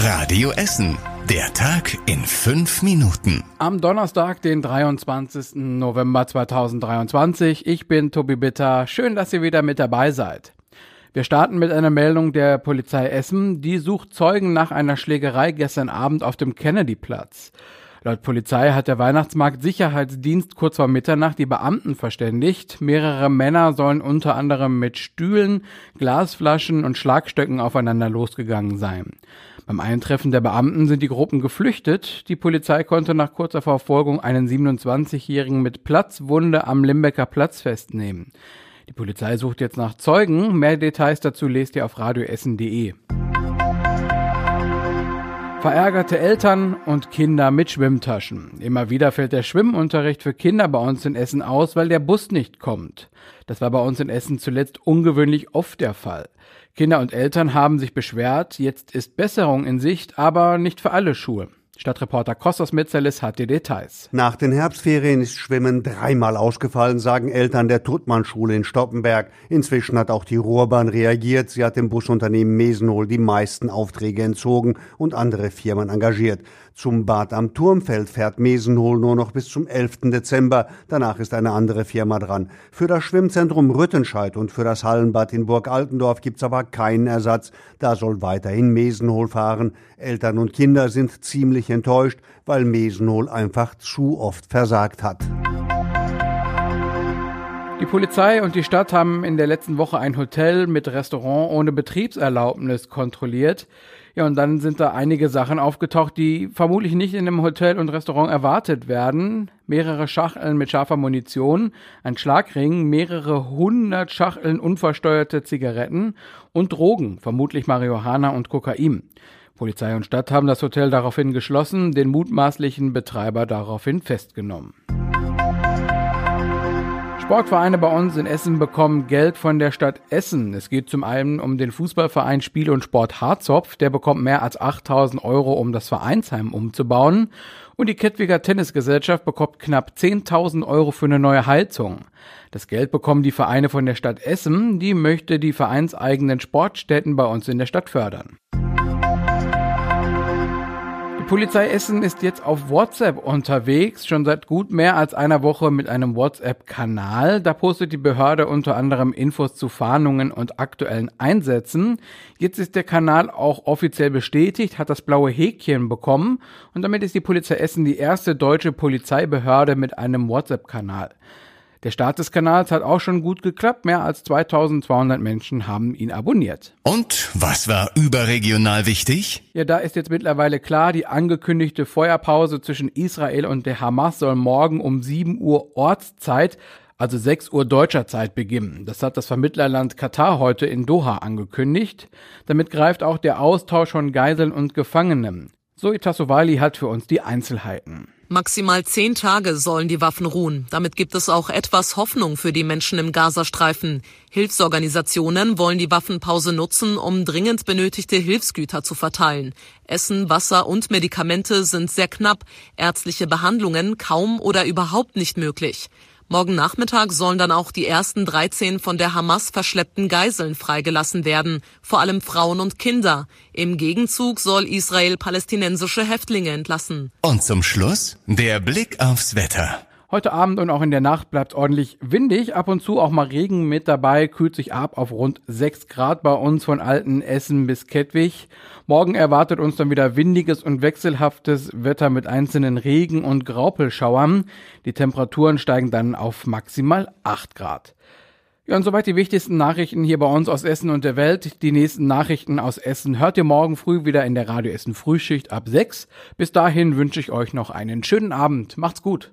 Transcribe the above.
Radio Essen. Der Tag in fünf Minuten. Am Donnerstag, den 23. November 2023. Ich bin Tobi Bitter. Schön, dass ihr wieder mit dabei seid. Wir starten mit einer Meldung der Polizei Essen. Die sucht Zeugen nach einer Schlägerei gestern Abend auf dem Kennedyplatz. Laut Polizei hat der Weihnachtsmarkt Sicherheitsdienst kurz vor Mitternacht die Beamten verständigt. Mehrere Männer sollen unter anderem mit Stühlen, Glasflaschen und Schlagstöcken aufeinander losgegangen sein. Beim Eintreffen der Beamten sind die Gruppen geflüchtet. Die Polizei konnte nach kurzer Verfolgung einen 27-Jährigen mit Platzwunde am Limbecker Platz festnehmen. Die Polizei sucht jetzt nach Zeugen. Mehr Details dazu lest ihr auf radioessen.de. Verärgerte Eltern und Kinder mit Schwimmtaschen. Immer wieder fällt der Schwimmunterricht für Kinder bei uns in Essen aus, weil der Bus nicht kommt. Das war bei uns in Essen zuletzt ungewöhnlich oft der Fall. Kinder und Eltern haben sich beschwert, jetzt ist Besserung in Sicht, aber nicht für alle Schulen. Stadtreporter Kostas Metzelis hat die Details. Nach den Herbstferien ist Schwimmen dreimal ausgefallen, sagen Eltern der Tuttmann-Schule in Stoppenberg. Inzwischen hat auch die Ruhrbahn reagiert. Sie hat dem Busunternehmen Mesenhol die meisten Aufträge entzogen und andere Firmen engagiert. Zum Bad am Turmfeld fährt Mesenhol nur noch bis zum 11. Dezember. Danach ist eine andere Firma dran. Für das Schwimmzentrum Rüttenscheid und für das Hallenbad in Burg Altendorf gibt's aber keinen Ersatz. Da soll weiterhin Mesenhol fahren. Eltern und Kinder sind ziemlich enttäuscht, weil Mesenhol einfach zu oft versagt hat. Die Polizei und die Stadt haben in der letzten Woche ein Hotel mit Restaurant ohne Betriebserlaubnis kontrolliert. Ja, und dann sind da einige Sachen aufgetaucht, die vermutlich nicht in einem Hotel und Restaurant erwartet werden. Mehrere Schachteln mit scharfer Munition, ein Schlagring, mehrere hundert Schachteln unversteuerte Zigaretten und Drogen, vermutlich Marihuana und Kokain. Polizei und Stadt haben das Hotel daraufhin geschlossen, den mutmaßlichen Betreiber daraufhin festgenommen. Sportvereine bei uns in Essen bekommen Geld von der Stadt Essen. Es geht zum einen um den Fußballverein Spiel und Sport Harzopf. Der bekommt mehr als 8000 Euro, um das Vereinsheim umzubauen. Und die Kettwiger Tennisgesellschaft bekommt knapp 10.000 Euro für eine neue Heizung. Das Geld bekommen die Vereine von der Stadt Essen. Die möchte die vereinseigenen Sportstätten bei uns in der Stadt fördern. Polizei Essen ist jetzt auf WhatsApp unterwegs, schon seit gut mehr als einer Woche mit einem WhatsApp-Kanal. Da postet die Behörde unter anderem Infos zu Fahndungen und aktuellen Einsätzen. Jetzt ist der Kanal auch offiziell bestätigt, hat das blaue Häkchen bekommen und damit ist die Polizei Essen die erste deutsche Polizeibehörde mit einem WhatsApp-Kanal. Der Start des Kanals hat auch schon gut geklappt. Mehr als 2200 Menschen haben ihn abonniert. Und was war überregional wichtig? Ja, da ist jetzt mittlerweile klar, die angekündigte Feuerpause zwischen Israel und der Hamas soll morgen um 7 Uhr Ortszeit also 6 Uhr deutscher Zeit beginnen. Das hat das Vermittlerland Katar heute in Doha angekündigt. Damit greift auch der Austausch von Geiseln und Gefangenen. Zoe Tassovali hat für uns die Einzelheiten. Maximal zehn Tage sollen die Waffen ruhen. Damit gibt es auch etwas Hoffnung für die Menschen im Gazastreifen. Hilfsorganisationen wollen die Waffenpause nutzen, um dringend benötigte Hilfsgüter zu verteilen. Essen, Wasser und Medikamente sind sehr knapp, ärztliche Behandlungen kaum oder überhaupt nicht möglich. Morgen Nachmittag sollen dann auch die ersten 13 von der Hamas verschleppten Geiseln freigelassen werden, vor allem Frauen und Kinder. Im Gegenzug soll Israel palästinensische Häftlinge entlassen. Und zum Schluss der Blick aufs Wetter. Heute Abend und auch in der Nacht bleibt ordentlich windig, ab und zu auch mal Regen mit dabei, kühlt sich ab auf rund 6 Grad bei uns von Alten Essen bis Kettwig. Morgen erwartet uns dann wieder windiges und wechselhaftes Wetter mit einzelnen Regen- und Graupelschauern. Die Temperaturen steigen dann auf maximal 8 Grad. Ja, und soweit die wichtigsten Nachrichten hier bei uns aus Essen und der Welt. Die nächsten Nachrichten aus Essen hört ihr morgen früh wieder in der Radio Essen Frühschicht ab 6. Bis dahin wünsche ich euch noch einen schönen Abend. Macht's gut.